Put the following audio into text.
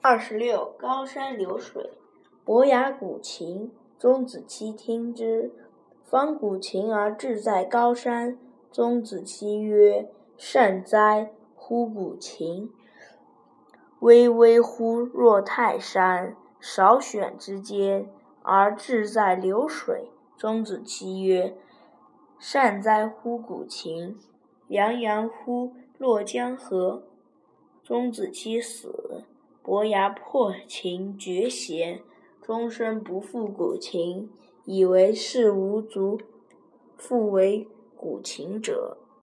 二十六，高山流水，伯牙鼓琴，钟子期听之。方鼓琴而志在高山。钟子期曰：“善哉，乎鼓琴！巍巍乎若泰山，少选之间，而志在流水。”钟子期曰：“善哉乎鼓琴！洋洋乎若江河。”钟子期死，伯牙破琴绝弦，终身不复鼓琴，以为世无足复为鼓琴者。